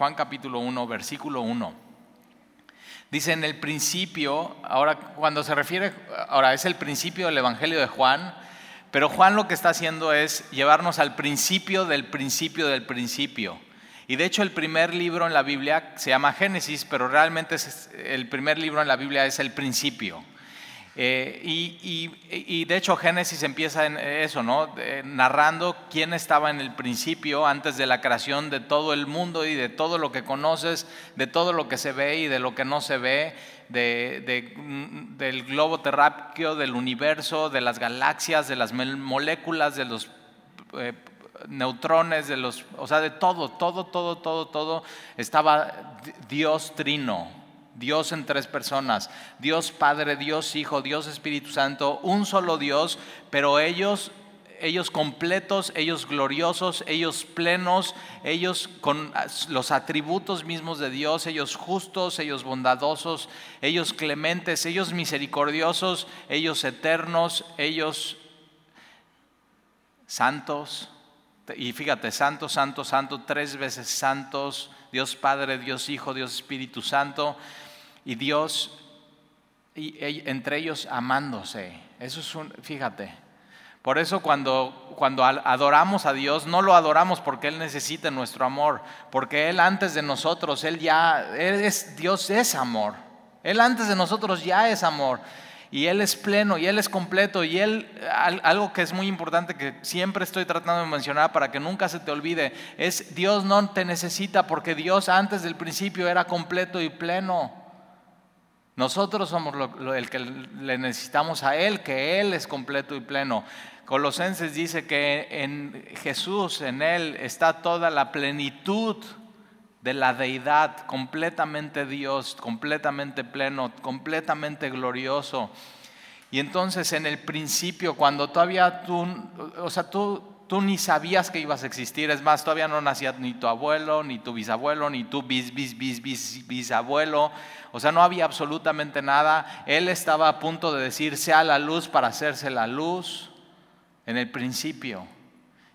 Juan capítulo 1, versículo 1. Dice en el principio, ahora cuando se refiere, ahora es el principio del Evangelio de Juan, pero Juan lo que está haciendo es llevarnos al principio del principio del principio. Y de hecho el primer libro en la Biblia se llama Génesis, pero realmente el primer libro en la Biblia es el principio. Eh, y, de hecho Génesis empieza en eso, ¿no? narrando quién estaba en el principio, antes de la creación de todo el mundo y de todo lo que conoces, de todo lo que se ve y de lo que no se ve, mm, del globo terráqueo, del universo, de las galaxias, de las moléculas, de los eh, neutrones, de los, o sea, de todo, todo, todo, todo, todo, estaba Dios trino, Dios en tres personas, Dios Padre, Dios Hijo, Dios Espíritu Santo, un solo Dios, pero ellos ellos completos, ellos gloriosos, ellos plenos, ellos con los atributos mismos de Dios, ellos justos, ellos bondadosos, ellos clementes, ellos misericordiosos, ellos eternos, ellos santos. Y fíjate, santo, santo, santo, tres veces santos, Dios Padre, Dios Hijo, Dios Espíritu Santo y Dios, y, entre ellos amándose. Eso es un, fíjate. Por eso cuando, cuando adoramos a Dios, no lo adoramos porque Él necesita nuestro amor, porque Él antes de nosotros, Él ya, es, Dios es amor. Él antes de nosotros ya es amor. Y Él es pleno y Él es completo. Y Él, algo que es muy importante que siempre estoy tratando de mencionar para que nunca se te olvide, es Dios no te necesita porque Dios antes del principio era completo y pleno. Nosotros somos el que le necesitamos a Él, que Él es completo y pleno. Colosenses dice que en Jesús, en Él, está toda la plenitud de la deidad, completamente Dios, completamente pleno, completamente glorioso. Y entonces en el principio, cuando todavía tú, o sea, tú, tú ni sabías que ibas a existir, es más, todavía no nacía ni tu abuelo, ni tu bisabuelo, ni tu bis, bis, bis, bis, bisabuelo, o sea, no había absolutamente nada. Él estaba a punto de decir, sea la luz para hacerse la luz en el principio.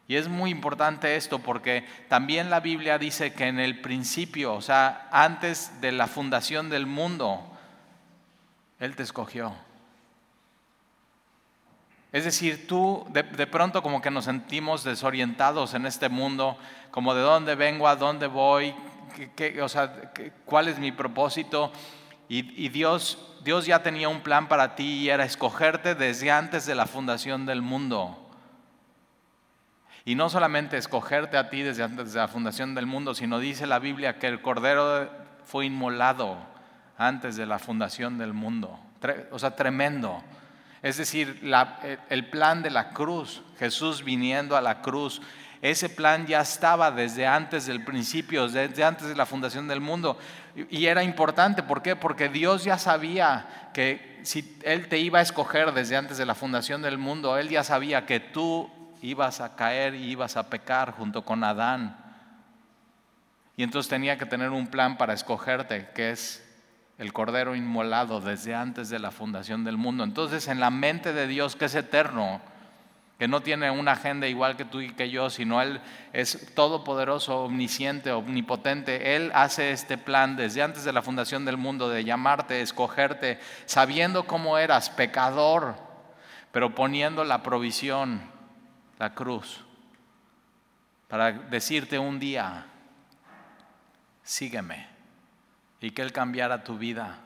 Y es muy importante esto porque también la Biblia dice que en el principio, o sea, antes de la fundación del mundo, Él te escogió. Es decir, tú de, pronto como que nos sentimos desorientados en este mundo, como de dónde vengo, a dónde voy, o sea, cuál es mi propósito. Y, Dios, Dios ya tenía un plan para ti y era escogerte desde antes de la fundación del mundo. Y no solamente escogerte a ti desde antes de la fundación del mundo, sino dice la Biblia que el Cordero fue inmolado antes de la fundación del mundo. O sea, tremendo. Es decir, el plan de la cruz, Jesús viniendo a la cruz, ese plan ya estaba desde antes del principio, desde antes de la fundación del mundo. Y era importante, ¿por qué? Porque Dios ya sabía que si Él te iba a escoger desde antes de la fundación del mundo, Él ya sabía que tú ibas a caer y ibas a pecar junto con Adán. Y entonces tenía que tener un plan para escogerte, que es el Cordero inmolado desde antes de la fundación del mundo. Entonces en la mente de Dios, que es eterno, que no tiene una agenda igual que tú y que yo, sino Él es todopoderoso, omnisciente, omnipotente. Él hace este plan desde antes de la fundación del mundo de llamarte, escogerte, sabiendo cómo eras, pecador, pero poniendo la provisión, la cruz, para decirte un día, sígueme, y que Él cambiara tu vida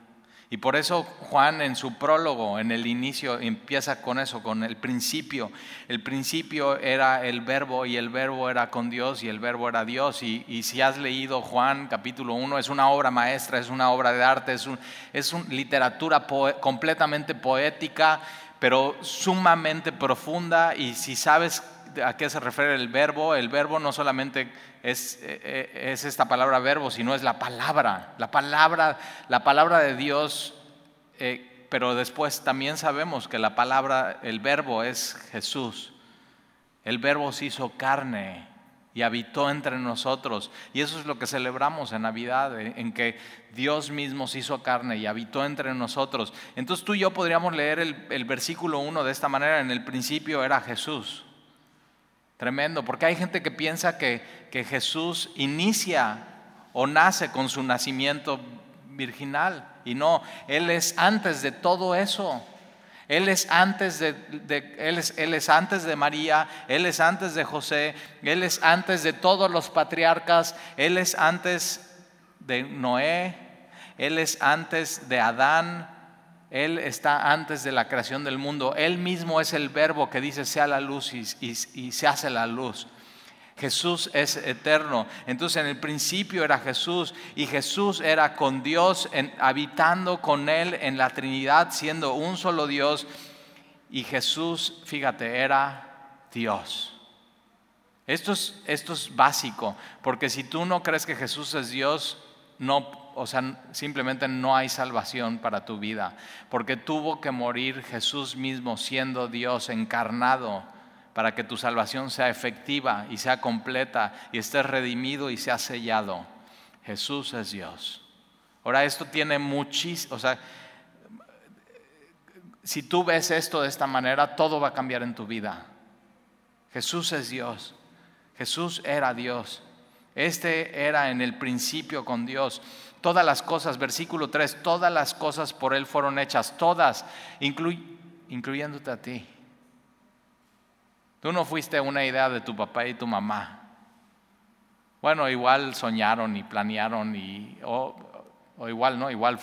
y por eso Juan en su prólogo, en el inicio, empieza con eso, con el principio. El principio era el verbo y el verbo era con Dios y el verbo era Dios. Y, si has leído Juan capítulo 1, es una obra maestra, es una obra de arte, es, un, es una literatura completamente poética, pero sumamente profunda. Y si sabes a qué se refiere el verbo, el verbo no solamente es, eh, eh, es, esta palabra verbo, sino es la palabra, la palabra, la palabra de Dios. Eh, pero después también sabemos que la palabra, el verbo es Jesús. El verbo se hizo carne y habitó entre nosotros. Y eso es lo que celebramos en Navidad, en que Dios mismo se hizo carne y habitó entre nosotros. Entonces tú y yo podríamos leer el, el versículo 1 de esta manera. En el principio era Jesús. Tremendo, porque hay gente que piensa que, que Jesús inicia o nace con su nacimiento virginal. Y no, Él es antes de todo eso. Él es antes de, él, es, él es antes de María, Él es antes de José, Él es antes de todos los patriarcas, Él es antes de Noé, Él es antes de Adán, Él está antes de la creación del mundo. Él mismo es el verbo que dice sea la luz y, y se hace la luz. Jesús es eterno. Entonces en el principio era Jesús y Jesús era con Dios, habitando con Él en la Trinidad, siendo un solo Dios. Y Jesús, fíjate, era Dios. Esto es, esto es básico, porque si tú no crees que Jesús es Dios, no, o sea, simplemente no hay salvación para tu vida, porque tuvo que morir Jesús mismo siendo Dios encarnado para que tu salvación sea efectiva y sea completa y estés redimido y sea sellado. Jesús es Dios. Ahora esto tiene muchísimo, o sea, si tú ves esto de esta manera, todo va a cambiar en tu vida. Jesús es Dios. Jesús era Dios. Este era en el principio con Dios. Todas las cosas, versículo 3, todas las cosas por Él fueron hechas, todas, incluyéndote a ti. Tú no fuiste una idea de tu papá y tu mamá. Bueno, igual soñaron y planearon y o, igual no, igual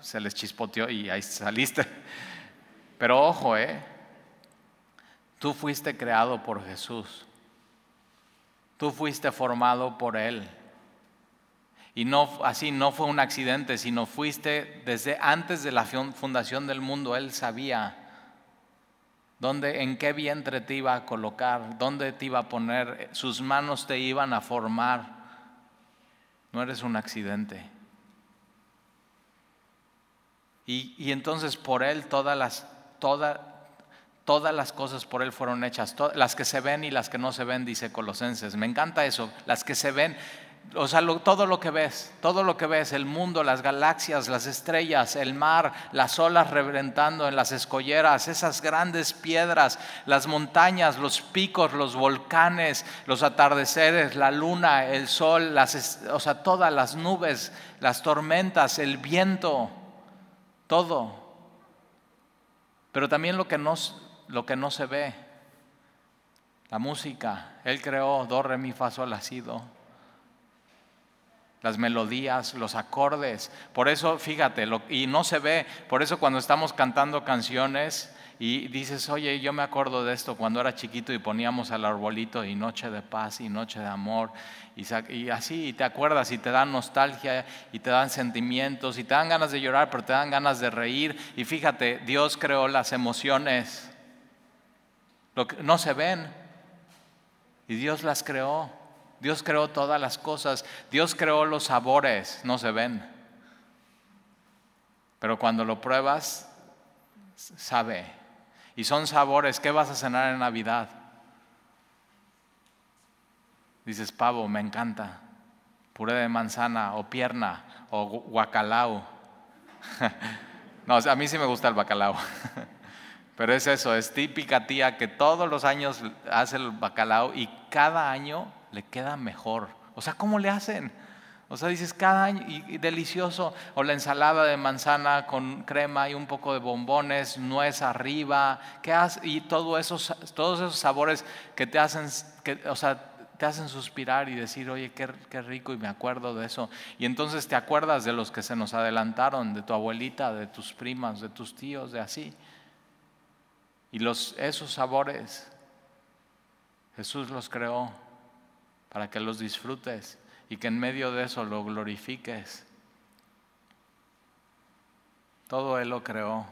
se les chispoteó y ahí saliste. Pero ojo, eh, tú fuiste creado por Jesús. Tú fuiste formado por él. Y no así no fue un accidente, sino fuiste desde antes de la fundación del mundo, él sabía ¿Dónde, ¿En qué vientre te iba a colocar? ¿Dónde te iba a poner? Sus manos te iban a formar. No eres un accidente. Y, entonces por Él todas las, todas las cosas por Él fueron hechas, las que se ven y las que no se ven, dice Colosenses. Me encanta eso, las que se ven, o sea, todo lo que ves, todo lo que ves, el mundo, las galaxias, las estrellas, el mar, las olas reventando en las escolleras, esas grandes piedras, las montañas, los picos, los volcanes, los atardeceres, la luna, el sol, o sea, todas las nubes, las tormentas, el viento, todo. Pero también lo que no, lo que no se ve, la música. Él creó do, re, mi, fa, sol, la, si, do las melodías, los acordes. Por eso, fíjate, y no se ve, por eso cuando estamos cantando canciones y dices, oye, yo me acuerdo de esto cuando era chiquito y poníamos al arbolito y noche de paz y noche de amor, y, y así, y te acuerdas y te dan nostalgia y te dan sentimientos y te dan ganas de llorar, pero te dan ganas de reír. Y fíjate, Dios creó las emociones, lo que, no se ven, y Dios las creó. Dios creó todas las cosas. Dios creó los sabores, no se ven. Pero cuando lo pruebas, sabe. Y son sabores. ¿Qué vas a cenar en Navidad? Dices, pavo, me encanta. Puré de manzana o pierna o guacalao. no, a mí sí me gusta el bacalao. Pero es eso, es típica tía que todos los años hace el bacalao y cada año le queda mejor. O sea, ¿cómo le hacen? O sea, dices cada año y, delicioso. O la ensalada de manzana con crema y un poco de bombones, nuez arriba, ¿qué hace? Y todo esos, todos esos sabores que te hacen, que, o sea, te hacen suspirar y decir, oye, qué, qué, rico, y me acuerdo de eso. Y entonces te acuerdas de los que se nos adelantaron, de tu abuelita, de tus primas, de tus tíos, de así. Y los, esos sabores, Jesús los creó para que los disfrutes y que en medio de eso lo glorifiques. Todo Él lo creó.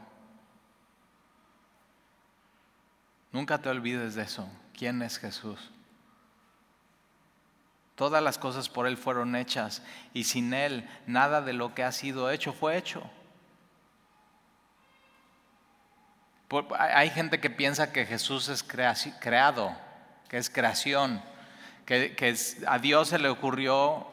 Nunca te olvides de eso. ¿Quién es Jesús? Todas las cosas por Él fueron hechas y sin Él nada de lo que ha sido hecho fue hecho. Hay gente que piensa que Jesús es creado, que es creación que, a Dios se le ocurrió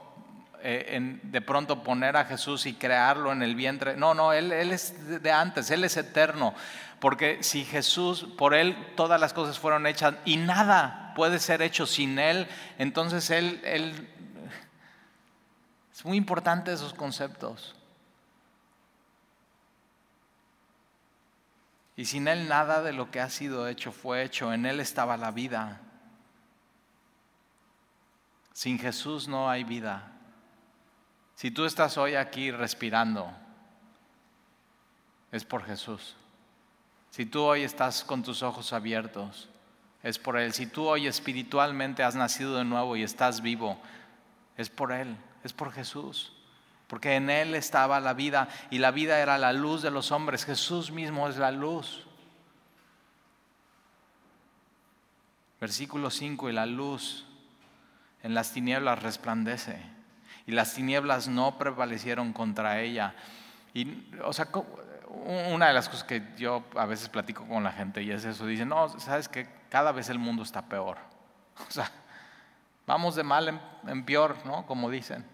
eh, de pronto poner a Jesús y crearlo en el vientre. No, no, él, él es de antes, Él es eterno. Porque si Jesús, por Él todas las cosas fueron hechas y nada puede ser hecho sin Él, entonces Él, él Es muy importante esos conceptos. Y sin Él nada de lo que ha sido hecho fue hecho. En Él estaba la vida. Sin Jesús no hay vida. Si tú estás hoy aquí respirando, es por Jesús. Si tú hoy estás con tus ojos abiertos, es por Él. Si tú hoy espiritualmente has nacido de nuevo y estás vivo, es por Él, es por Jesús. Porque en Él estaba la vida y la vida era la luz de los hombres. Jesús mismo es la luz. Versículo 5, y la luz en las tinieblas resplandece. Y las tinieblas no prevalecieron contra ella. Y, o sea, una de las cosas que yo a veces platico con la gente y es eso, dicen, no, sabes que cada vez el mundo está peor. O sea, vamos de mal en, peor, ¿no? Como dicen.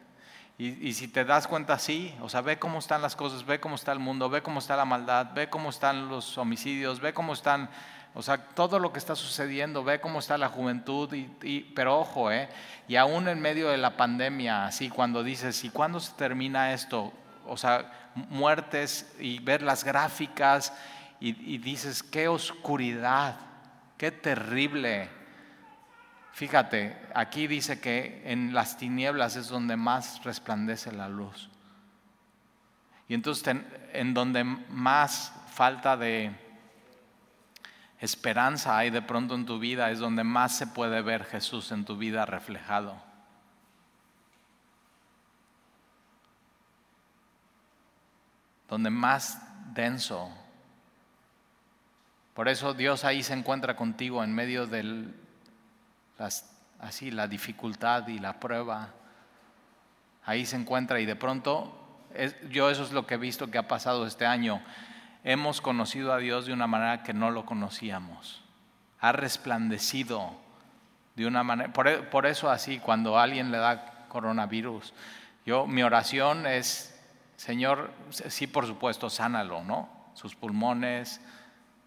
Y, si te das cuenta, sí, o sea, ve cómo están las cosas, ve cómo está el mundo, ve cómo está la maldad, ve cómo están los homicidios, ve cómo están, o sea, todo lo que está sucediendo, ve cómo está la juventud, y, pero ojo, ¿eh? Y aún en medio de la pandemia, así cuando dices, ¿y cuándo se termina esto? O sea, muertes y ver las gráficas y, dices, qué oscuridad, qué terrible. Fíjate, aquí dice que en las tinieblas es donde más resplandece la luz. Y entonces en donde más falta de esperanza hay de pronto en tu vida es donde más se puede ver Jesús en tu vida reflejado. donde más denso. Por eso Dios ahí se encuentra contigo en medio de así la dificultad y la prueba. Ahí se encuentra y de pronto yo eso es lo que he visto que ha pasado este año. Hemos conocido a Dios de una manera que no lo conocíamos. Ha resplandecido de una manera. Por, por eso así cuando alguien le da coronavirus, yo mi oración es Señor, sí, por supuesto, sánalo, ¿no? Sus pulmones,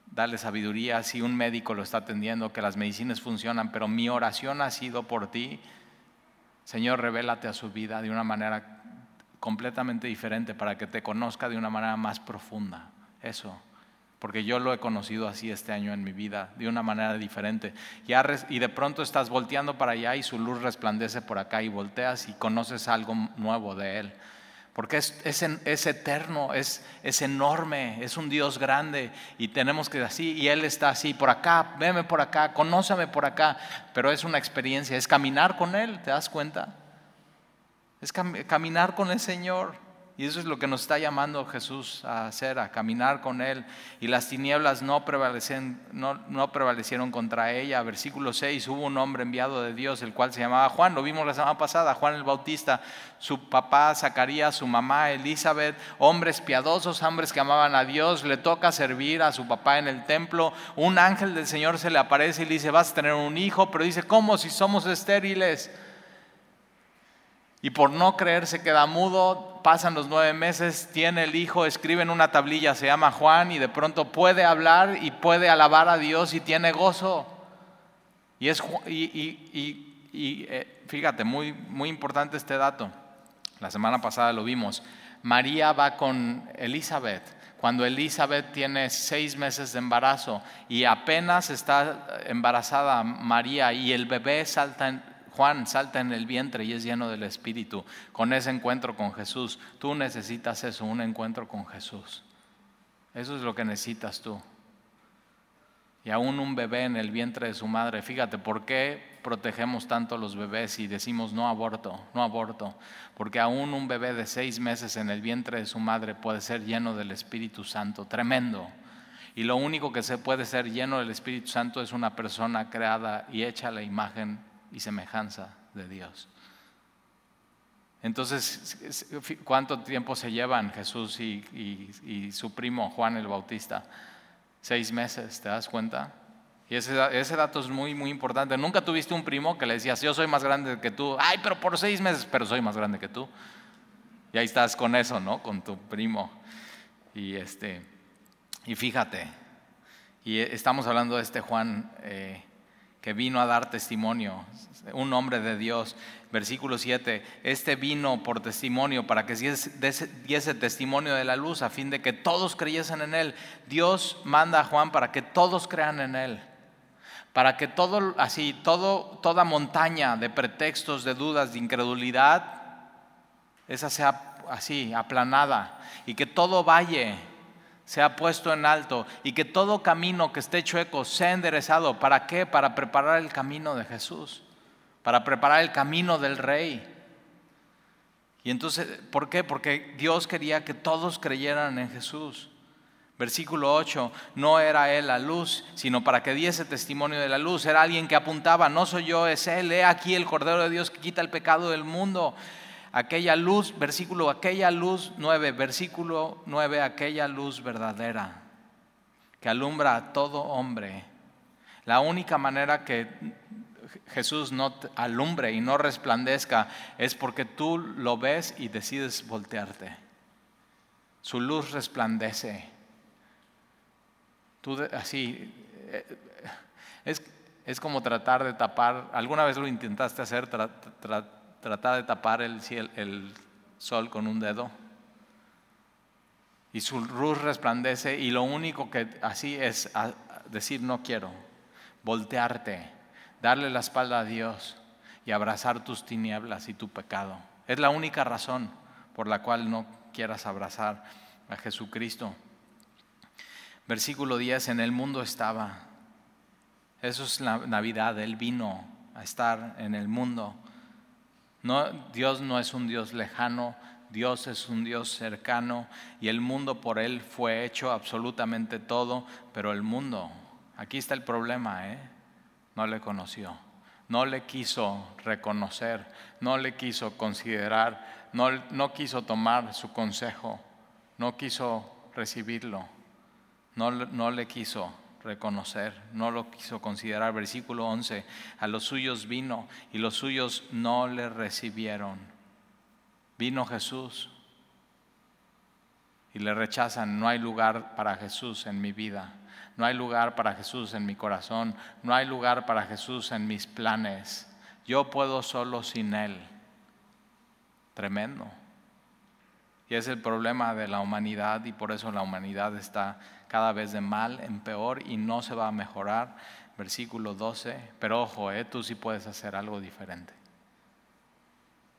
dale sabiduría, si un médico lo está atendiendo, que las medicinas funcionan, pero mi oración ha sido por ti. Señor, revélate a su vida de una manera completamente diferente para que te conozca de una manera más profunda. Eso, porque yo lo he conocido así este año en mi vida, de una manera diferente. y de pronto estás volteando para allá y su luz resplandece por acá y volteas y conoces algo nuevo de Él porque es, es, eterno, es, es, enorme, es un Dios grande y tenemos que así, y Él está así, por acá, veme por acá, conóceme por acá, pero es una experiencia, es caminar con Él, ¿te das cuenta? Es caminar con el Señor. Y eso es lo que nos está llamando Jesús a hacer, a caminar con Él. Y las tinieblas no, no, no, prevalecieron contra ella. Versículo 6, hubo un hombre enviado de Dios, el cual se llamaba Juan, lo vimos la semana pasada, Juan el Bautista, su papá Zacarías, su mamá Elizabeth, hombres piadosos, hombres que amaban a Dios, le toca servir a su papá en el templo. Un ángel del Señor se le aparece y le dice, vas a tener un hijo, pero dice, ¿cómo si somos estériles? Y por no creer se queda mudo, pasan los nueve meses, tiene el hijo, escribe en una tablilla, se llama Juan y de pronto puede hablar y puede alabar a Dios y tiene gozo. Y, es, y, eh, fíjate, muy, muy importante este dato. La semana pasada lo vimos. María va con Elizabeth. Cuando Elizabeth tiene seis meses de embarazo y apenas está embarazada María y el bebé salta Juan salta en el vientre y es lleno del Espíritu con ese encuentro con Jesús. Tú necesitas eso, un encuentro con Jesús. Eso es lo que necesitas tú. Y aún un bebé en el vientre de su madre, fíjate, ¿por qué protegemos tanto a los bebés y decimos no aborto, no aborto? Porque aún un bebé de seis meses en el vientre de su madre puede ser lleno del Espíritu Santo, tremendo. Y lo único que se puede ser lleno del Espíritu Santo es una persona creada y hecha a la imagen y semejanza de Dios. Entonces, ¿cuánto tiempo se llevan Jesús y, su primo Juan el Bautista? Seis meses, ¿te das cuenta? Y ese, dato es muy, muy importante. Nunca tuviste un primo que le decías, yo soy más grande que tú. Ay, pero por seis meses, pero soy más grande que tú. Y ahí estás con eso, ¿no? Con tu primo. Y, este, y fíjate, y estamos hablando de este Juan eh, que vino a dar testimonio, un hombre de Dios. Versículo 7, este vino por testimonio para que diese testimonio de la luz a fin de que todos creyesen en él. Dios manda a Juan para que todos crean en él. Para que todo, así, todo, toda montaña de pretextos, de dudas, de incredulidad, esa sea así, aplanada. Y que todo valle sea puesto en alto y que todo camino que esté chueco sea enderezado. ¿Para qué? Para preparar el camino de Jesús, para preparar el camino del Rey. Y entonces, ¿por qué? Porque Dios quería que todos creyeran en Jesús. Versículo 8, no era Él la luz, sino para que diese testimonio de la luz. Era alguien que apuntaba, no soy yo, es Él, he aquí el Cordero de Dios que quita el pecado del mundo aquella luz, versículo, aquella luz 9, versículo 9, aquella luz verdadera que alumbra a todo hombre. La única manera que Jesús no alumbre y no resplandezca es porque tú lo ves y decides voltearte. Su luz resplandece. Tú así eh, es, es, como tratar de tapar. ¿Alguna vez lo intentaste hacer? Tratar de tapar el, el sol con un dedo. Y su luz resplandece y lo único que así es decir no quiero, voltearte, darle la espalda a Dios y abrazar tus tinieblas y tu pecado. Es la única razón por la cual no quieras abrazar a Jesucristo. Versículo 10, en el mundo estaba. Eso es la Navidad, Él vino a estar en el mundo. Dios no es un Dios lejano, Dios es un Dios cercano y el mundo por Él fue hecho absolutamente todo, pero el mundo, aquí está el problema, ¿eh? no le conoció, no le quiso reconocer, no le quiso considerar, no, no quiso tomar su consejo, no quiso recibirlo, no, no le quiso reconocer, no lo quiso considerar. Versículo 11, a los suyos vino y los suyos no le recibieron. Vino Jesús y le rechazan, no hay lugar para Jesús en mi vida, no hay lugar para Jesús en mi corazón, no hay lugar para Jesús en mis planes. Yo puedo solo sin Él. Tremendo. Y es el problema de la humanidad y por eso la humanidad está cada vez de mal en peor y no se va a mejorar. Versículo 12, pero ojo, eh, tú sí puedes hacer algo diferente.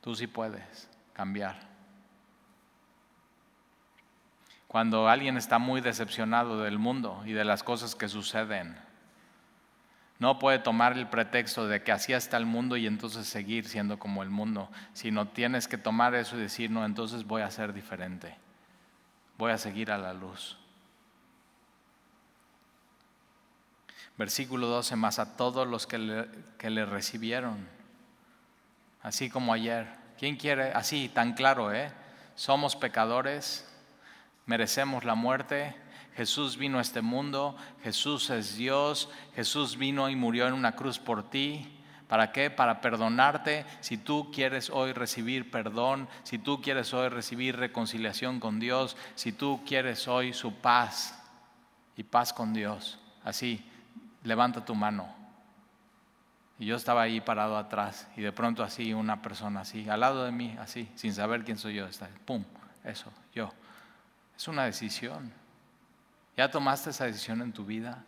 Tú sí puedes cambiar. Cuando alguien está muy decepcionado del mundo y de las cosas que suceden, no puede tomar el pretexto de que así está el mundo y entonces seguir siendo como el mundo, sino tienes que tomar eso y decir, no, entonces voy a ser diferente, voy a seguir a la luz. Versículo 12, más a todos los que le, que le recibieron, así como ayer. ¿Quién quiere? Así, tan claro, ¿eh? Somos pecadores, merecemos la muerte. Jesús vino a este mundo, Jesús es Dios, Jesús vino y murió en una cruz por ti. ¿Para qué? Para perdonarte. Si tú quieres hoy recibir perdón, si tú quieres hoy recibir reconciliación con Dios, si tú quieres hoy su paz y paz con Dios, así, levanta tu mano. Y yo estaba ahí parado atrás y de pronto así una persona así, al lado de mí, así, sin saber quién soy yo, está, pum, eso, yo. Es una decisión. ¿Ya tomaste esa decisión en tu vida?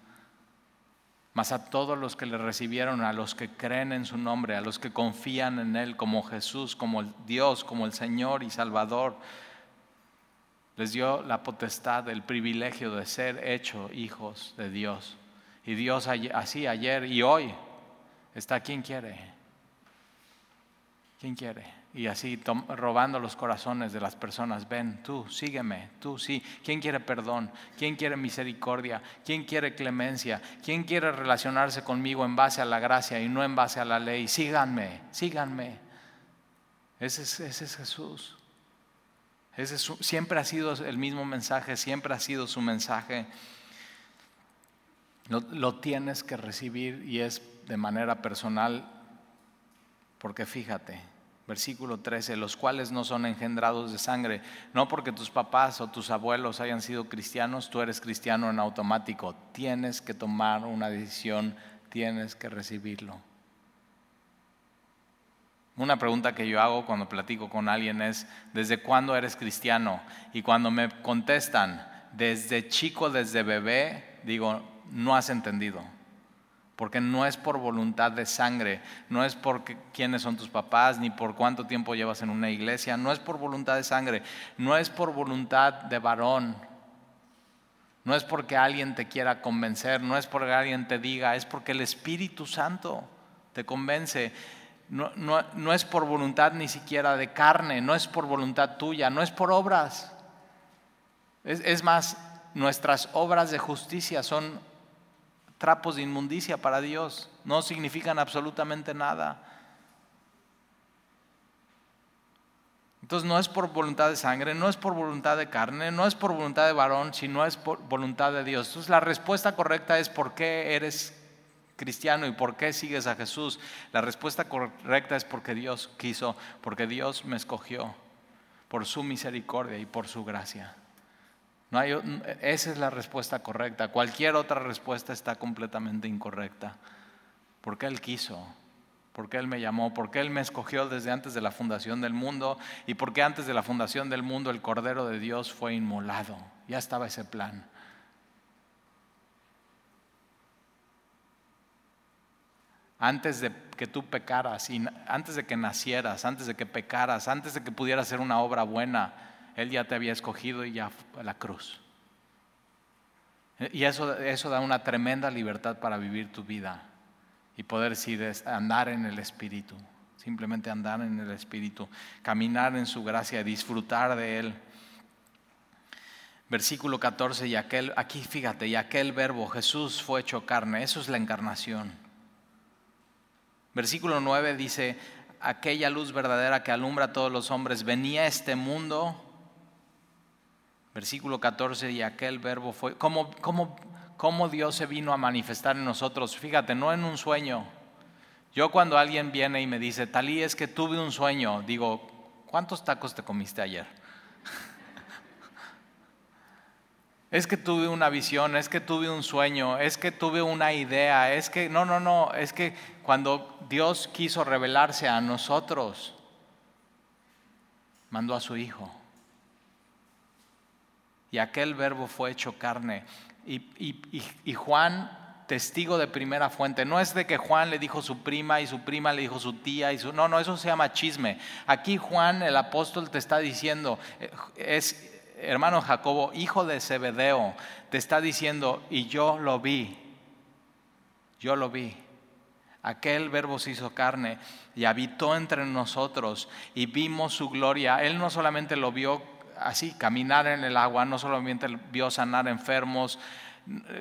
Mas a todos los que le recibieron, a los que creen en su nombre, a los que confían en Él como Jesús, como Dios, como el Señor y Salvador, les dio la potestad, el privilegio de ser hechos hijos de Dios. Y Dios así ayer y hoy está quien quiere. ¿Quién quiere? Y así robando los corazones de las personas. Ven, tú, sígueme, tú sí. ¿Quién quiere perdón? ¿Quién quiere misericordia? ¿Quién quiere clemencia? ¿Quién quiere relacionarse conmigo en base a la gracia y no en base a la ley? Síganme, síganme. Ese es, ese es Jesús. Ese siempre ha sido el mismo mensaje, siempre ha sido su mensaje. Lo, tienes que recibir y es de manera personal, porque fíjate, versículo 13, los cuales no son engendrados de sangre, no porque tus papás o tus abuelos hayan sido cristianos, tú eres cristiano en automático, tienes que tomar una decisión tienes que recibirlo. Una pregunta que yo hago cuando platico con alguien es, ¿desde cuándo eres cristiano? Y cuando me contestan, desde chico, desde bebé, digo, no has entendido. Porque no es por voluntad de sangre, no es por quiénes son tus papás, ni por cuánto tiempo llevas en una iglesia, no es por voluntad de sangre, no es por voluntad de varón, no es porque alguien te quiera convencer, no es porque alguien te diga, es porque el Espíritu Santo te convence. No, es por voluntad ni siquiera de carne, no es por voluntad tuya, no es por obras. es más, nuestras obras de justicia son trapos de inmundicia para Dios, no significan absolutamente nada. Entonces no es por voluntad de sangre, no es por voluntad de carne, no es por voluntad de varón, sino es por voluntad de Dios. Entonces la respuesta correcta es por qué eres cristiano y por qué sigues a Jesús. La respuesta correcta es porque Dios quiso, porque Dios me escogió por su misericordia y por su gracia. Esa es la respuesta correcta. Cualquier otra respuesta está completamente incorrecta. Porque Él quiso porque Él me llamó, porque Él me escogió desde antes de la fundación del mundo y porque antes de la fundación del mundo el Cordero de Dios fue inmolado. Ya estaba ese plan. Antes de que tú pecaras, antes de que nacieras, antes de que pecaras, antes de que pudieras hacer una obra buena, Él ya te había escogido y ya a la cruz. Y eso, eso da una tremenda libertad para vivir tu vida y poder decir andar en el Espíritu, simplemente andar en el Espíritu, caminar en su gracia, disfrutar de Él. Versículo 14, y aquel, aquí fíjate, y aquel verbo Jesús fue hecho carne, eso es la encarnación. Versículo 9 dice, aquella luz verdadera que alumbra a todos los hombres venía a este mundo. Versículo 14, y aquel verbo fue, ¿cómo, cómo Dios se vino a manifestar en nosotros. Fíjate, no en un sueño. Yo cuando alguien viene y me dice, Talí, es que tuve un sueño, digo, ¿cuántos tacos te comiste ayer? es que tuve una visión, es que tuve un sueño, es que tuve una idea, es que, no, no, no, es que cuando Dios quiso revelarse a nosotros, mandó a su Hijo. Y aquel verbo fue hecho carne y, Juan, testigo de primera fuente. No es de que Juan le dijo su prima y su prima le dijo su tía y su... No, no, eso se llama chisme. Aquí Juan, el apóstol, te está diciendo, eh, es hermano Jacobo, hijo de Zebedeo, te está diciendo, y yo lo vi, yo lo vi. Aquel verbo se hizo carne y habitó entre nosotros y vimos su gloria. Él no solamente lo vio así, caminar en el agua, no solamente vio sanar enfermos,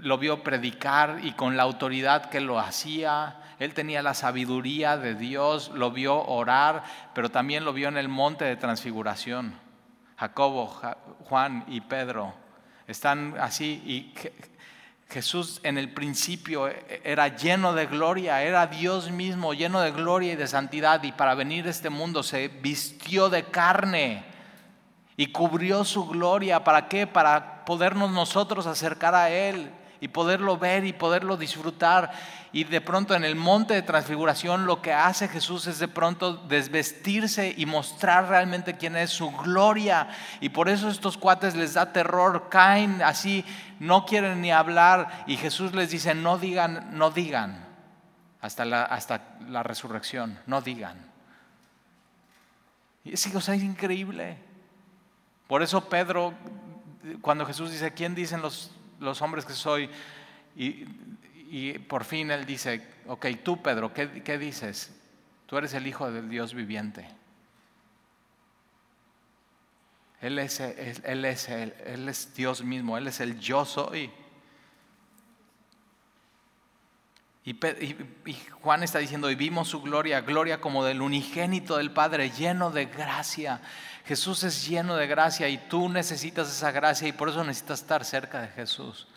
lo vio predicar y con la autoridad que lo hacía, él tenía la sabiduría de Dios, lo vio orar, pero también lo vio en el monte de transfiguración. Jacobo, Juan y Pedro están así y Jesús en el principio era lleno de gloria, era Dios mismo, lleno de gloria y de santidad y para venir a este mundo se vistió de carne y cubrió su gloria. ¿Para qué? Para podernos nosotros acercar a Él y poderlo ver y poderlo disfrutar. Y de pronto en el monte de transfiguración lo que hace Jesús es de pronto desvestirse y mostrar realmente quién es su gloria. Y por eso estos cuates les da terror, caen así, no quieren ni hablar. Y Jesús les dice, no digan, no digan, hasta la, hasta la resurrección, no digan. Y es, es increíble. Por eso Pedro, cuando Jesús dice, ¿quién dicen los, los hombres que soy? Y, por fin él dice, ok, tú Pedro, ¿qué, dices? Tú eres el Hijo del Dios viviente. Él es, él, es, él es Dios mismo, Él es el yo soy. Y, y, Juan está diciendo, y vimos su gloria, gloria como del unigénito del Padre, lleno de gracia Jesús es lleno de gracia y tú necesitas esa gracia y por eso necesitas estar cerca de Jesús.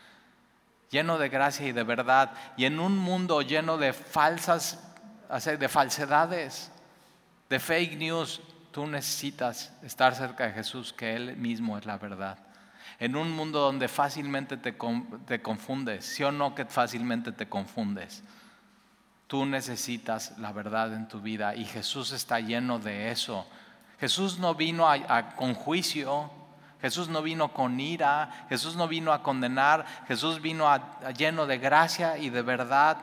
Lleno de gracia y de verdad. Y en un mundo lleno de falsas, de falsedades, de fake news, tú necesitas estar cerca de Jesús, que Él mismo es la verdad. En un mundo donde fácilmente te, confundes, sí o no que fácilmente te confundes. Tú necesitas la verdad en tu vida y Jesús está lleno de eso. Jesús no vino con juicio, Jesús no vino con ira, Jesús no vino a condenar, Jesús vino lleno de gracia y de verdad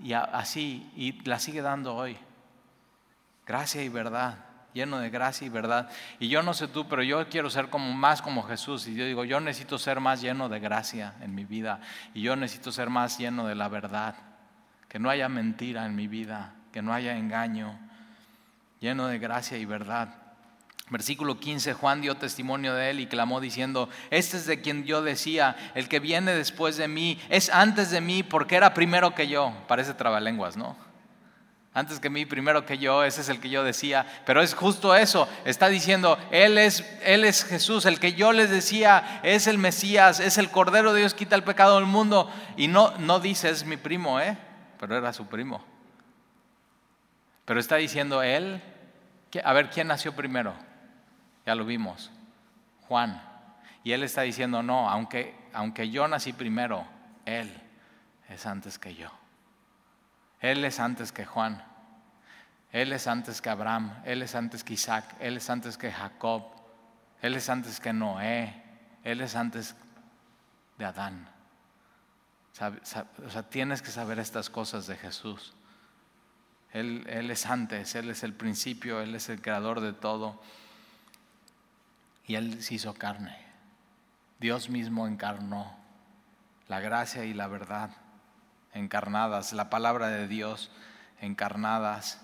y así, y la sigue dando hoy. Gracia y verdad, lleno de gracia y verdad. Y yo no sé tú, pero yo quiero ser más como Jesús. Y yo digo, yo necesito ser más lleno de gracia en mi vida. Y yo necesito ser más lleno de la verdad. Que no haya mentira en mi vida, que no haya engaño, lleno de gracia y verdad. Versículo 15, Juan dio testimonio de él y clamó diciendo, este es de quien yo decía, el que viene después de mí, es antes de mí porque era primero que yo. Parece trabalenguas, ¿no? Antes que mí, primero que yo, ese es el que yo decía. Pero es justo eso, está diciendo, Él es, Él es Jesús, el que yo les decía, es el Mesías, es el Cordero de Dios, quita el pecado del mundo. Y no, no dice, es mi primo, ¿eh? Pero era su primo. Pero está diciendo, Él, a ver, ¿quién nació primero? Ya lo vimos, Juan. Y él está diciendo, no, aunque, aunque yo nací primero, él es antes que yo. Él es antes que Juan. Él es antes que Abraham. Él es antes que Isaac. Él es antes que Jacob. Él es antes que Noé. Él es antes de Adán. O sea, tienes que saber estas cosas de Jesús. Él, él es antes, Él es el principio, Él es el creador de todo. Y Él se hizo carne. Dios mismo encarnó la gracia y la verdad encarnadas, la palabra de Dios encarnadas.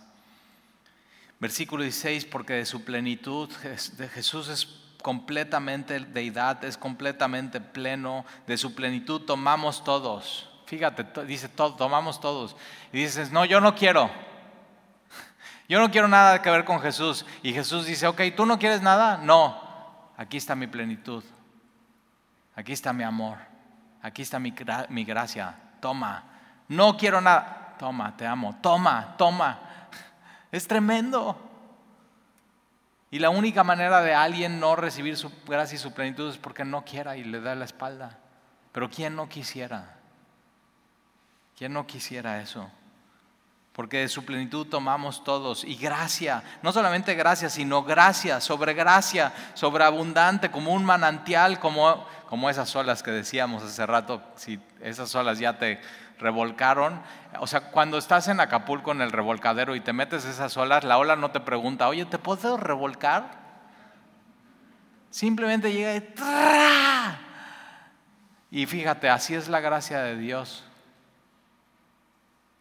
Versículo 16, porque de su plenitud, de Jesús es completamente deidad, es completamente pleno, de su plenitud tomamos todos. Fíjate, dice, tomamos todos. Y dices, no, yo no quiero. Yo no quiero nada que ver con Jesús. Y Jesús dice, ok, ¿tú no quieres nada? No, aquí está mi plenitud, aquí está mi amor, aquí está mi, gracia, toma, no quiero nada, toma, te amo, toma, toma. Es tremendo. Y la única manera de alguien no recibir su gracia y su plenitud es porque no quiera y le da la espalda. Pero ¿quién no quisiera? ¿Quién no quisiera eso? Porque de su plenitud tomamos todos. Y gracia, no solamente gracia, sino gracia, sobre gracia, sobre abundante, como un manantial, como, como esas olas que decíamos hace rato, si esas olas ya te revolcaron. O sea, cuando estás en Acapulco en el revolcadero y te metes esas olas, la ola no te pregunta, oye, ¿te puedo revolcar? Simplemente llega y... Y fíjate, así es la gracia de Dios.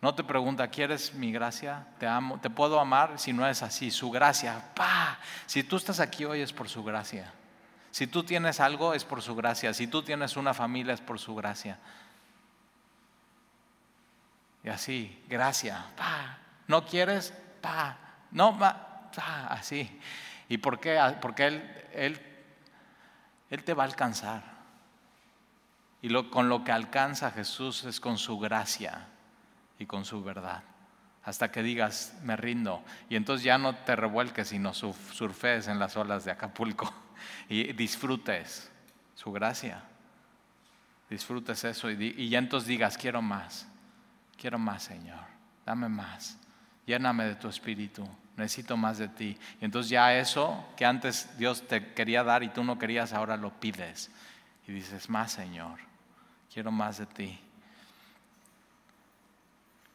No te pregunta, ¿quieres mi gracia? ¿Te amo? ¿Te puedo amar? Si no es así, su gracia. ¡pa! Si tú estás aquí hoy es por su gracia. Si tú tienes algo es por su gracia. Si tú tienes una familia es por su gracia. Y así, gracia. ¡pa! ¿No quieres? ¡pa! No, pa, así. ¿Y por qué? Porque Él, él, él te va a alcanzar. Y con lo que alcanza Jesús es con su gracia y con su verdad. Hasta que digas, me rindo. Y entonces ya no te revuelques, sino surfes en las olas de Acapulco y disfrutes su gracia. Disfrutes eso y ya entonces digas, quiero más, quiero más, Señor, dame más, lléname de tu espíritu, necesito más de ti. Y entonces ya eso que antes Dios te quería dar y tú no querías, ahora lo pides. Y dices, más, Señor, quiero más de ti.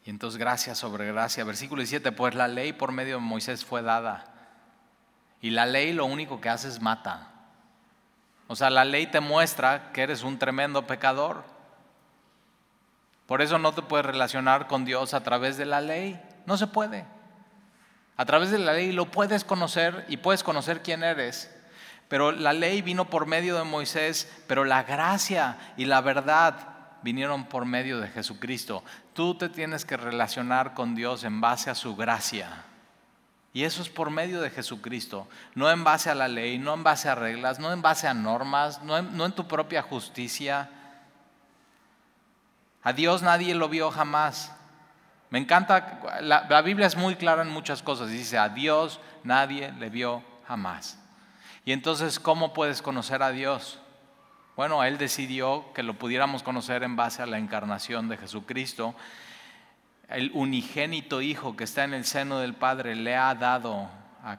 Y entonces gracia sobre gracia. Versículo 17, pues la ley por medio de Moisés fue dada. Y la ley lo único que hace es mata. O sea, la ley te muestra que eres un tremendo pecador. Por eso no te puedes relacionar con Dios a través de la ley. No se puede. A través de la ley lo puedes conocer y puedes conocer quién eres. Pero la ley vino por medio de Moisés, pero la gracia y la verdad vinieron por medio de Jesucristo. Tú te tienes que relacionar con Dios en base a su gracia. Y eso es por medio de Jesucristo, no en base a la ley, no en base a reglas, no en base a normas, no en, tu propia justicia. A Dios nadie lo vio jamás. Me encanta, la, Biblia es muy clara en muchas cosas. Dice, a Dios nadie le vio jamás. Y entonces, ¿cómo puedes conocer a Dios? Bueno, Él decidió que lo pudiéramos conocer en base a la encarnación de Jesucristo. el unigénito Hijo que está en el seno del Padre le ha dado a,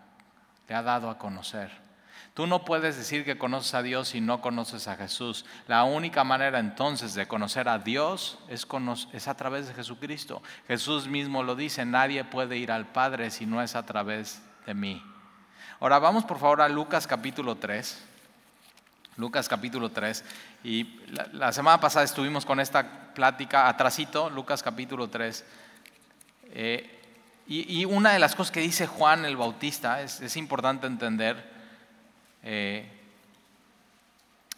le ha dado a conocer. Tú no puedes decir que conoces a Dios si no conoces a Jesús. La única manera entonces de conocer a Dios es, es, a través de Jesucristo. Jesús mismo lo dice, nadie puede ir al Padre si no es a través de mí. Ahora vamos por favor a Lucas capítulo 3. Lucas capítulo 3. Y la, semana pasada estuvimos con esta plática atrasito, Lucas capítulo 3. Eh, y, una de las cosas que dice Juan el Bautista es, es importante entender eh,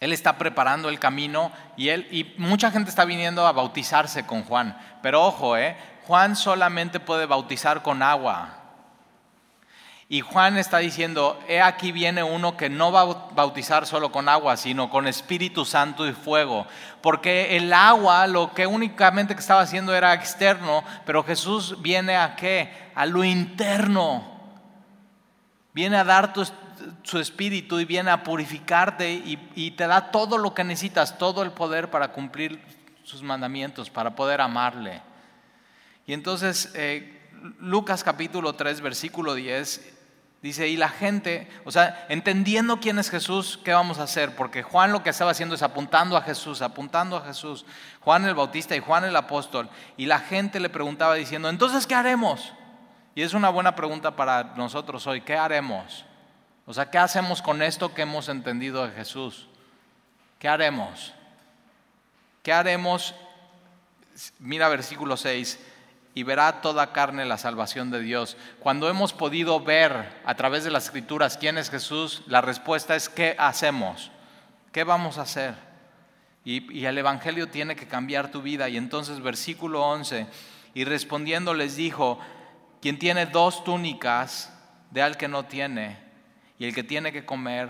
él está preparando el camino y, él, y mucha gente está viniendo a bautizarse con Juan. Pero ojo, eh, Juan solamente puede bautizar con agua. Y Juan está diciendo, he aquí viene uno que no va a bautizar solo con agua, sino con Espíritu Santo y fuego. Porque el agua lo que únicamente que estaba haciendo era externo, pero Jesús viene a qué? A lo interno. Viene a dar tu, su espíritu y viene a purificarte y, te da todo lo que necesitas, todo el poder para cumplir sus mandamientos, para poder amarle. Y entonces eh, Lucas capítulo 3, versículo 10 dice, y la gente, o sea, entendiendo quién es Jesús, ¿qué vamos a hacer? Porque Juan lo que estaba haciendo es apuntando a Jesús, apuntando a Jesús, Juan el Bautista y Juan el apóstol, y la gente le preguntaba diciendo, entonces, ¿qué haremos? Y es una buena pregunta para nosotros hoy, ¿qué haremos? O sea, ¿qué hacemos con esto que hemos entendido de Jesús? ¿Qué haremos? ¿Qué haremos? Mira versículo 6, y verá toda carne la salvación de Dios. Cuando hemos podido ver a través de las escrituras quién es Jesús, la respuesta es ¿qué hacemos? ¿Qué vamos a hacer? Y, el Evangelio tiene que cambiar tu vida. Y entonces versículo 11, y respondiendo les dijo, quien tiene dos túnicas, de al que no tiene y el que tiene que comer,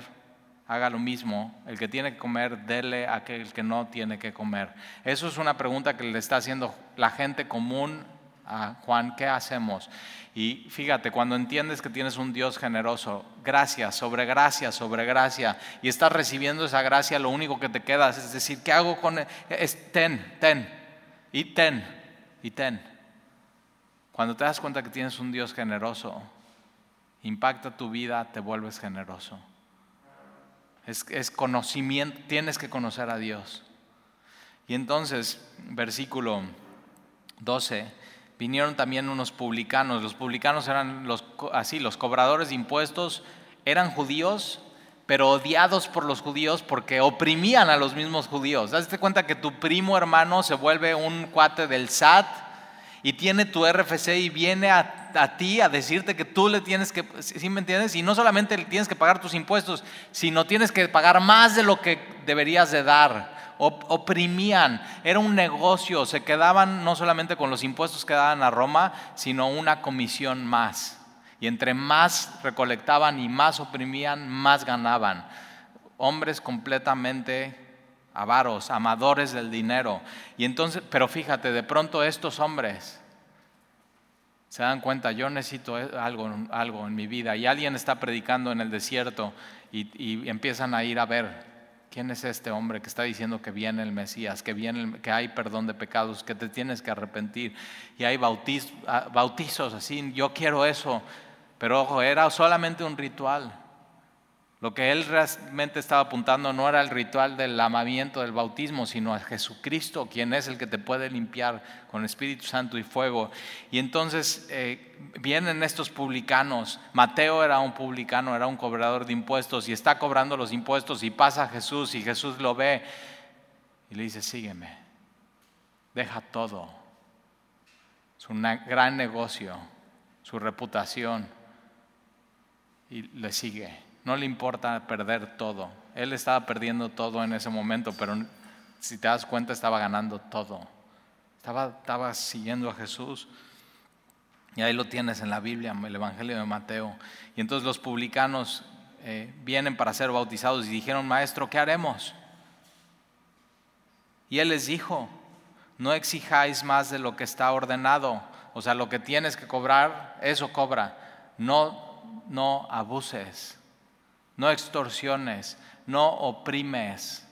haga lo mismo. El que tiene que comer, dele a aquel que no tiene que comer. Eso es una pregunta que le está haciendo la gente común a Juan. ¿Qué hacemos? Y fíjate, cuando entiendes que tienes un Dios generoso, gracia sobre gracia sobre gracia, y estás recibiendo esa gracia, lo único que te queda es decir, ¿qué hago con él? Es ten, ten, y ten, y ten. Cuando te das cuenta que tienes un Dios generoso, impacta tu vida, te vuelves generoso. Es, conocimiento, tienes que conocer a Dios. Y entonces, versículo 12, vinieron también unos publicanos. Los publicanos eran los, así, los cobradores de impuestos, eran judíos, pero odiados por los judíos porque oprimían a los mismos judíos. Date cuenta que tu primo hermano se vuelve un cuate del SAT y tiene tu RFC y viene a a ti a decirte que tú le tienes que, ¿sí me entiendes? Y no solamente le tienes que pagar tus impuestos, sino tienes que pagar más de lo que deberías de dar. Oprimían, era un negocio, se quedaban no solamente con los impuestos que daban a Roma, sino una comisión más. Y entre más recolectaban y más oprimían, más ganaban. Hombres completamente avaros, amadores del dinero. Y entonces, pero fíjate, de pronto estos hombres se dan cuenta, yo necesito algo, algo en mi vida. Y alguien está predicando en el desierto y, empiezan a ir a ver quién es este hombre que está diciendo que viene el Mesías, que, viene que hay perdón de pecados, que te tienes que arrepentir. Y hay ah, bautizos así, yo quiero eso. Pero ojo, era solamente un ritual. Lo que él realmente estaba apuntando no era el ritual del amamiento del bautismo, sino a Jesucristo, quien es el que te puede limpiar con Espíritu Santo y fuego. Y entonces eh, vienen estos publicanos. Mateo era un publicano, era un cobrador de impuestos y está cobrando los impuestos y pasa a Jesús y Jesús lo ve y le dice, sígueme, deja todo. Es un gran negocio, su reputación y le sigue no le importa perder todo. Él estaba perdiendo todo en ese momento, pero si te das cuenta estaba ganando todo. Estaba, siguiendo a Jesús. Y ahí lo tienes en la Biblia, el Evangelio de Mateo. Y entonces los publicanos eh, vienen para ser bautizados y dijeron, maestro, ¿qué haremos? Y él les dijo, no exijáis más de lo que está ordenado. O sea, lo que tienes que cobrar, eso cobra. No, no abuses no extorsiones, no oprimes.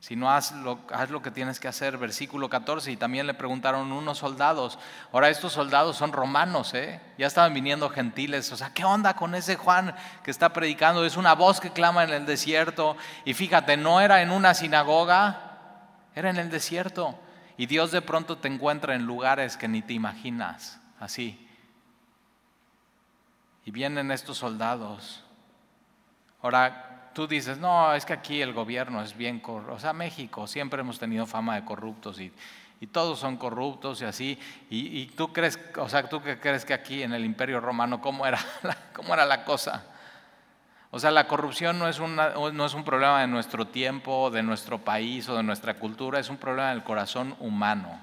Si no, haz lo, haz lo que tienes que hacer. Versículo 14. Y también le preguntaron unos soldados. Ahora estos soldados son romanos, ¿eh? Ya estaban viniendo gentiles. O sea, ¿qué onda con ese Juan que está predicando? Es una voz que clama en el desierto. Y fíjate, no era en una sinagoga, era en el desierto. Y Dios de pronto te encuentra en lugares que ni te imaginas. Así. Y vienen estos soldados. Ahora, tú dices, no, es que aquí el gobierno es bien corrupto. O sea, México siempre hemos tenido fama de corruptos y, todos son corruptos y así. Y, tú crees, o sea, tú qué crees que aquí en el Imperio Romano, ¿cómo era la, cómo era la cosa? O sea, la corrupción no es, no es un problema de nuestro tiempo, de nuestro país o de nuestra cultura, es un problema del corazón humano.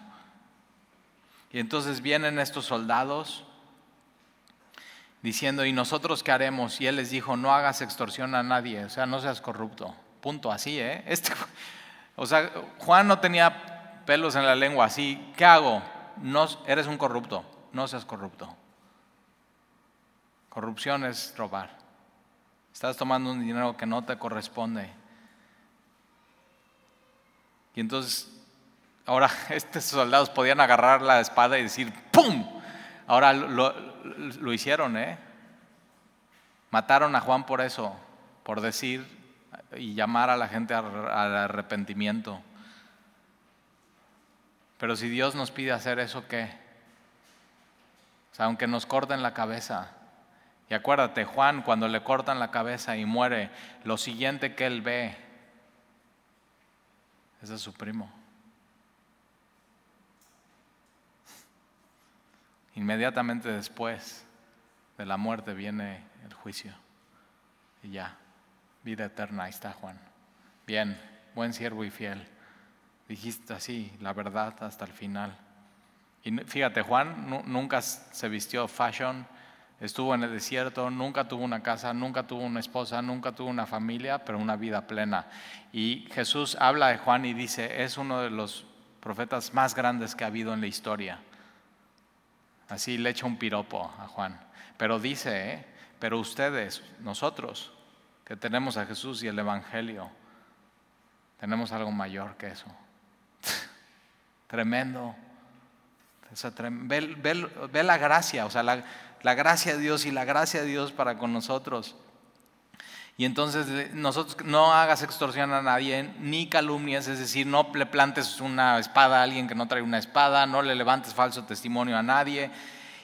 Y entonces vienen estos soldados diciendo, ¿y nosotros qué haremos? Y él les dijo, no hagas extorsión a nadie, o sea, no seas corrupto. Punto, así, ¿eh? Este, o sea, Juan no tenía pelos en la lengua, así, ¿qué hago? No, eres un corrupto, no seas corrupto. Corrupción es robar. Estás tomando un dinero que no te corresponde. Y entonces, ahora estos soldados podían agarrar la espada y decir, ¡pum! Ahora lo, lo hicieron, ¿eh? Mataron a Juan por eso, por decir y llamar a la gente al arrepentimiento. Pero si Dios nos pide hacer eso, ¿qué? O sea, aunque nos corten la cabeza. Y acuérdate, Juan, cuando le cortan la cabeza y muere, lo siguiente que él ve es de su primo. Inmediatamente después de la muerte viene el juicio. Y ya, vida eterna, ahí está Juan. Bien, buen siervo y fiel. Dijiste así, la verdad hasta el final. Y fíjate, Juan nunca se vistió fashion, estuvo en el desierto, nunca tuvo una casa, nunca tuvo una esposa, nunca tuvo una familia, pero una vida plena. Y Jesús habla de Juan y dice, es uno de los profetas más grandes que ha habido en la historia. Así le echa un piropo a Juan. Pero dice, ¿eh? pero ustedes, nosotros, que tenemos a Jesús y el Evangelio, tenemos algo mayor que eso. Tremendo. ve, la gracia, o sea, la, la gracia de Dios y la gracia de Dios para con nosotros. Y entonces nosotros no hagas extorsión a nadie, ni calumnias, es decir, no le plantes una espada a alguien que no trae una espada, no le levantes falso testimonio a nadie.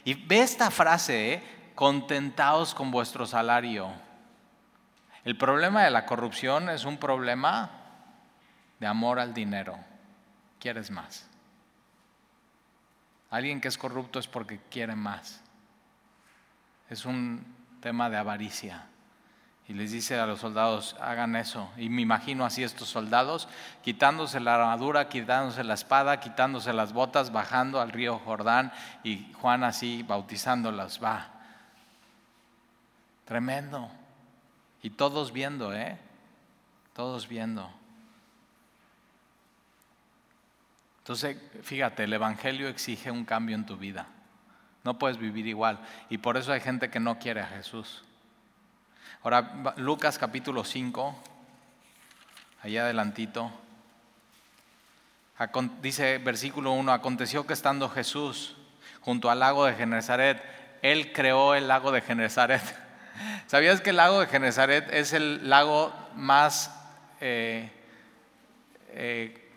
Y ve esta frase, ¿eh? contentaos con vuestro salario. El problema de la corrupción es un problema de amor al dinero. Quieres más. Alguien que es corrupto es porque quiere más. Es un tema de avaricia. Y les dice a los soldados, hagan eso. Y me imagino así estos soldados, quitándose la armadura, quitándose la espada, quitándose las botas, bajando al río Jordán y Juan así bautizándolas. Va. Tremendo. Y todos viendo, ¿eh? Todos viendo. Entonces, fíjate, el Evangelio exige un cambio en tu vida. No puedes vivir igual. Y por eso hay gente que no quiere a Jesús. Ahora, Lucas capítulo 5, allá adelantito, dice versículo 1, aconteció que estando Jesús junto al lago de Genezaret, él creó el lago de Genezaret. ¿Sabías que el lago de Genezaret es el lago más eh, eh,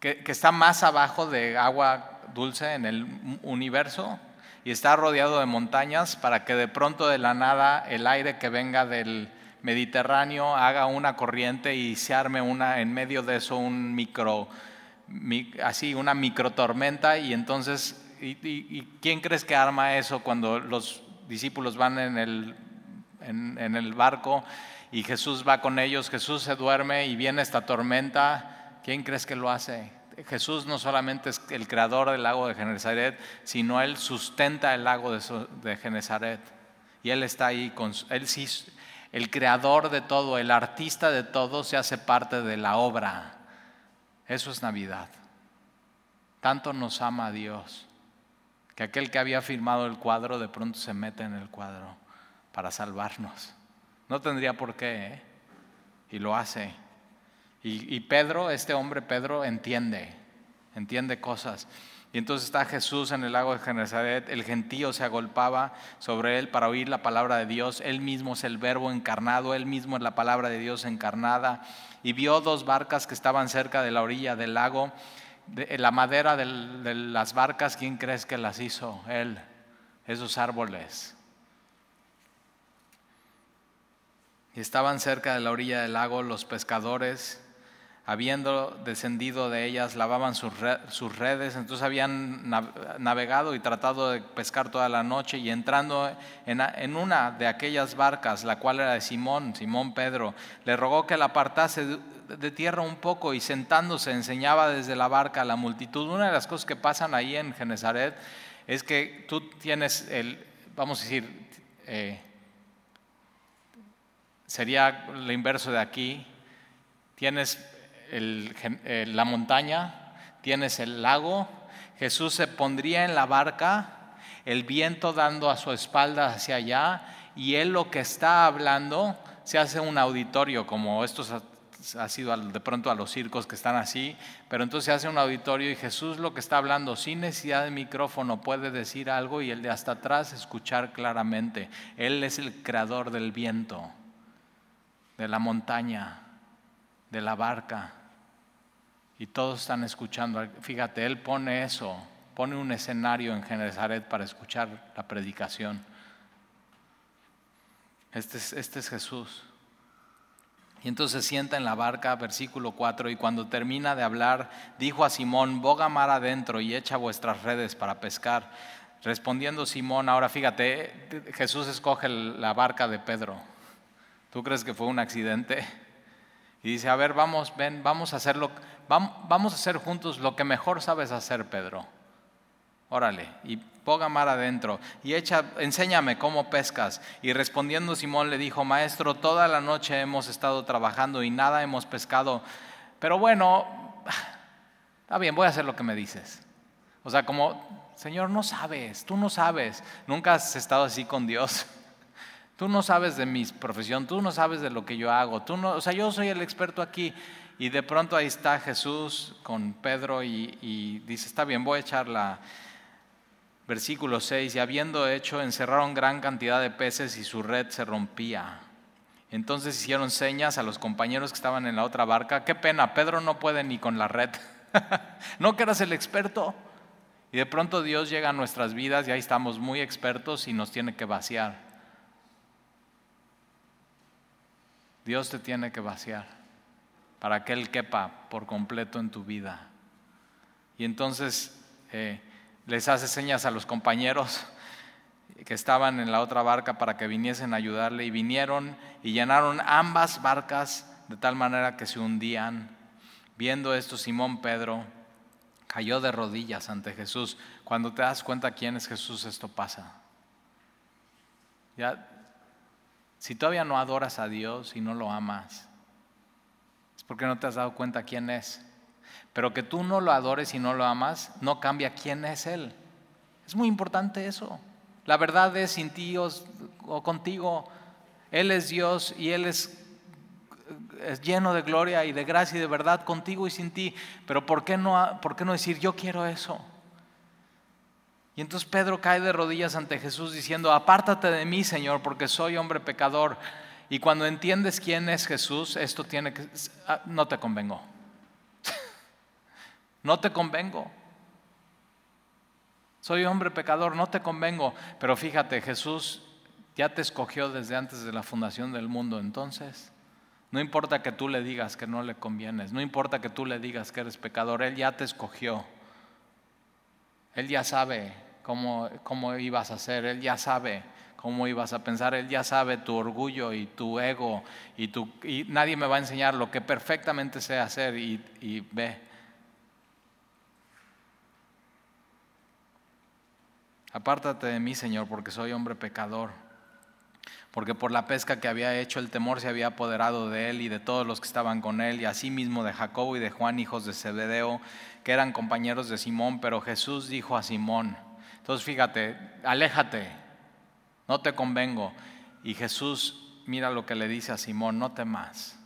que, que, está más abajo de agua dulce en el universo? Y está rodeado de montañas para que de pronto de la nada el aire que venga del Mediterráneo haga una corriente y se arme una en medio de eso un micro así una microtormenta. Y entonces y, quién crees que arma eso cuando los discípulos van en el en el barco y Jesús va con ellos Jesús se duerme y viene esta tormenta. Quién crees que lo hace Jesús no solamente es el creador del lago de Genesaret, sino Él sustenta el lago de, Genesaret. Y Él está ahí, con, Él sí, el creador de todo, el artista de todo, se hace parte de la obra. Eso es Navidad. Tanto nos ama Dios, que aquel que había firmado el cuadro de pronto se mete en el cuadro para salvarnos. No tendría por qué, ¿eh? y lo hace. Y, Pedro, este hombre Pedro, entiende, entiende cosas. Y entonces está Jesús en el lago de Genesaret, el gentío se agolpaba sobre él para oír la palabra de Dios, él mismo es el verbo encarnado, él mismo es la palabra de Dios encarnada, y vio dos barcas que estaban cerca de la orilla del lago, de, la madera de las barcas, ¿quién crees que las hizo? Él, esos árboles. Y estaban cerca de la orilla del lago los pescadores habiendo descendido de ellas, lavaban sus, redes, entonces habían navegado y tratado de pescar toda la noche y entrando en, una de aquellas barcas, la cual era de Simón, Simón Pedro, le rogó que la apartase de, tierra un poco y sentándose enseñaba desde la barca a la multitud. Una de las cosas que pasan ahí en Genezaret es que tú tienes el, vamos a decir, eh, sería lo inverso de aquí, tienes la montaña, tienes el lago, Jesús se pondría en la barca, el viento dando a su espalda hacia allá, y él lo que está hablando se hace un auditorio, como esto ha sido de pronto a los circos que están así, pero entonces se hace un auditorio y Jesús lo que está hablando sin necesidad de micrófono puede decir algo y el de hasta atrás escuchar claramente. Él es el creador del viento, de la montaña, de la barca. Y todos están escuchando. Fíjate, Él pone eso, pone un escenario en Genezaret para escuchar la predicación. Este es, este es Jesús. Y entonces se sienta en la barca, versículo 4, y cuando termina de hablar, dijo a Simón, boga mar adentro y echa vuestras redes para pescar. Respondiendo Simón, ahora fíjate, Jesús escoge la barca de Pedro. ¿Tú crees que fue un accidente? Y dice, a ver, vamos, ven, vamos a hacerlo, vamos a hacer juntos lo que mejor sabes hacer, Pedro. Órale, y ponga mar adentro, y echa, enséñame cómo pescas. Y respondiendo Simón le dijo, Maestro, toda la noche hemos estado trabajando y nada hemos pescado, pero bueno, está bien, voy a hacer lo que me dices. O sea, como, Señor, no sabes, tú no sabes, nunca has estado así con Dios. Tú no sabes de mi profesión, tú no sabes de lo que yo hago, tú no, o sea, yo soy el experto aquí. Y de pronto ahí está Jesús con Pedro y, dice, está bien, voy a echar la... Versículo 6, y habiendo hecho, encerraron gran cantidad de peces y su red se rompía. Entonces hicieron señas a los compañeros que estaban en la otra barca. Qué pena, Pedro no puede ni con la red. no que eras el experto. Y de pronto Dios llega a nuestras vidas y ahí estamos muy expertos y nos tiene que vaciar. Dios te tiene que vaciar para que Él quepa por completo en tu vida. Y entonces eh, les hace señas a los compañeros que estaban en la otra barca para que viniesen a ayudarle y vinieron y llenaron ambas barcas de tal manera que se hundían. Viendo esto, Simón Pedro cayó de rodillas ante Jesús. Cuando te das cuenta quién es Jesús, esto pasa. Ya si todavía no adoras a Dios y no lo amas, es porque no te has dado cuenta quién es. Pero que tú no lo adores y no lo amas, no cambia quién es Él. Es muy importante eso. La verdad es sin ti o, contigo. Él es Dios y Él es, es, lleno de gloria y de gracia y de verdad contigo y sin ti. Pero ¿por qué no, por qué no decir yo quiero eso? Y entonces Pedro cae de rodillas ante Jesús diciendo, apártate de mí, Señor, porque soy hombre pecador. Y cuando entiendes quién es Jesús, esto tiene que... Ah, no te convengo. no te convengo. Soy hombre pecador, no te convengo. Pero fíjate, Jesús ya te escogió desde antes de la fundación del mundo. Entonces, no importa que tú le digas que no le convienes, no importa que tú le digas que eres pecador, Él ya te escogió. Él ya sabe cómo, ibas a hacer, Él ya sabe cómo ibas a pensar, Él ya sabe tu orgullo y tu ego y, tu, y nadie me va a enseñar lo que perfectamente sé hacer y, y ve. Apártate de mí, Señor, porque soy hombre pecador. Porque por la pesca que había hecho, el temor se había apoderado de él y de todos los que estaban con él, y asimismo de Jacobo y de Juan, hijos de Zebedeo, que eran compañeros de Simón. Pero Jesús dijo a Simón, entonces fíjate, aléjate, no te convengo. Y Jesús, mira lo que le dice a Simón, no temas.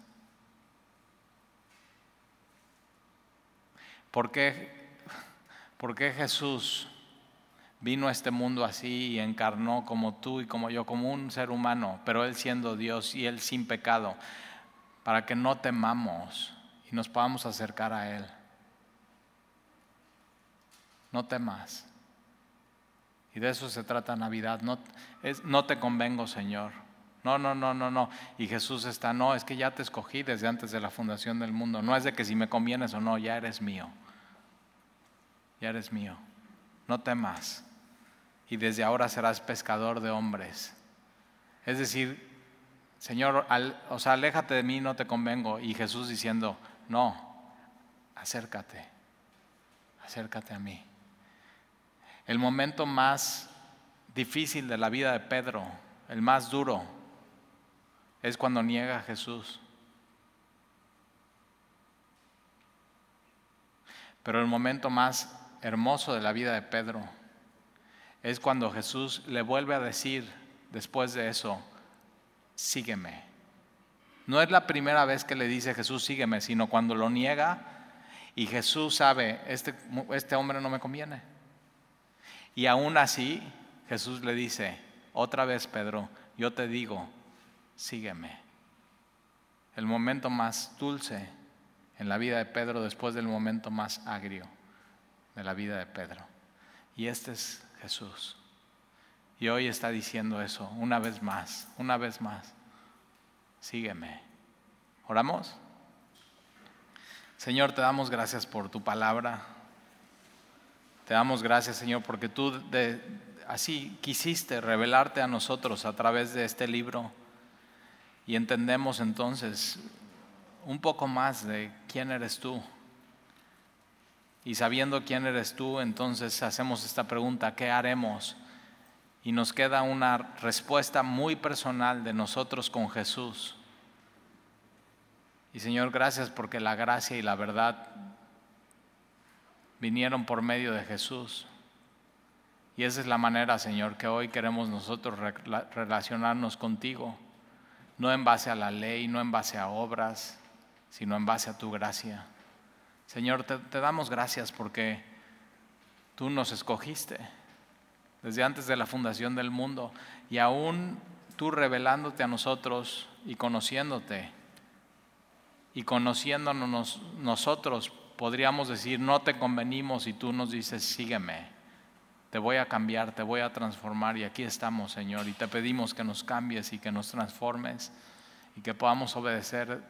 ¿Por qué, ¿Por qué Jesús vino a este mundo así y encarnó como tú y como yo, como un ser humano, pero Él siendo Dios y Él sin pecado, para que no temamos y nos podamos acercar a Él? No temas. Y de eso se trata Navidad. No, no te convengo, Señor. No, no, no, no, no. Y Jesús está, no, es que ya te escogí desde antes de la fundación del mundo. No es de que si me convienes o no, ya eres mío. Ya eres mío. No temas. Y desde ahora serás pescador de hombres. Es decir, Señor, o sea, aléjate de mí, no te convengo. Y Jesús diciendo, no, acércate, acércate a mí. El momento más difícil de la vida de Pedro, el más duro, es cuando niega a Jesús. Pero el momento más hermoso de la vida de Pedro es cuando Jesús le vuelve a decir después de eso, sígueme. No es la primera vez que le dice Jesús, sígueme, sino cuando lo niega y Jesús sabe, este, este hombre no me conviene. Y aún así, Jesús le dice, otra vez Pedro, yo te digo, sígueme. El momento más dulce en la vida de Pedro después del momento más agrio de la vida de Pedro. Y este es Jesús. Y hoy está diciendo eso una vez más, una vez más. Sígueme. ¿Oramos? Señor, te damos gracias por tu palabra. Te damos gracias, Señor, porque tú así quisiste revelarte a nosotros a través de este libro y entendemos entonces un poco más de quién eres tú. Y sabiendo quién eres tú, entonces hacemos esta pregunta, ¿qué haremos? Y nos queda una respuesta muy personal de nosotros con Jesús. Y Señor, gracias porque la gracia y la verdad vinieron por medio de Jesús. Y esa es la manera, Señor, que hoy queremos nosotros relacionarnos contigo, no en base a la ley, no en base a obras, sino en base a tu gracia. Señor, te, damos gracias porque tú nos escogiste desde antes de la fundación del mundo y aún tú revelándote a nosotros y conociéndote y conociéndonos nosotros podríamos decir, no te convenimos y tú nos dices, sígueme, te voy a cambiar, te voy a transformar y aquí estamos, Señor, y te pedimos que nos cambies y que nos transformes y que podamos obedecer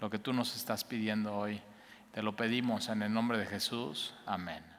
lo que tú nos estás pidiendo hoy. Te lo pedimos en el nombre de Jesús. Amén.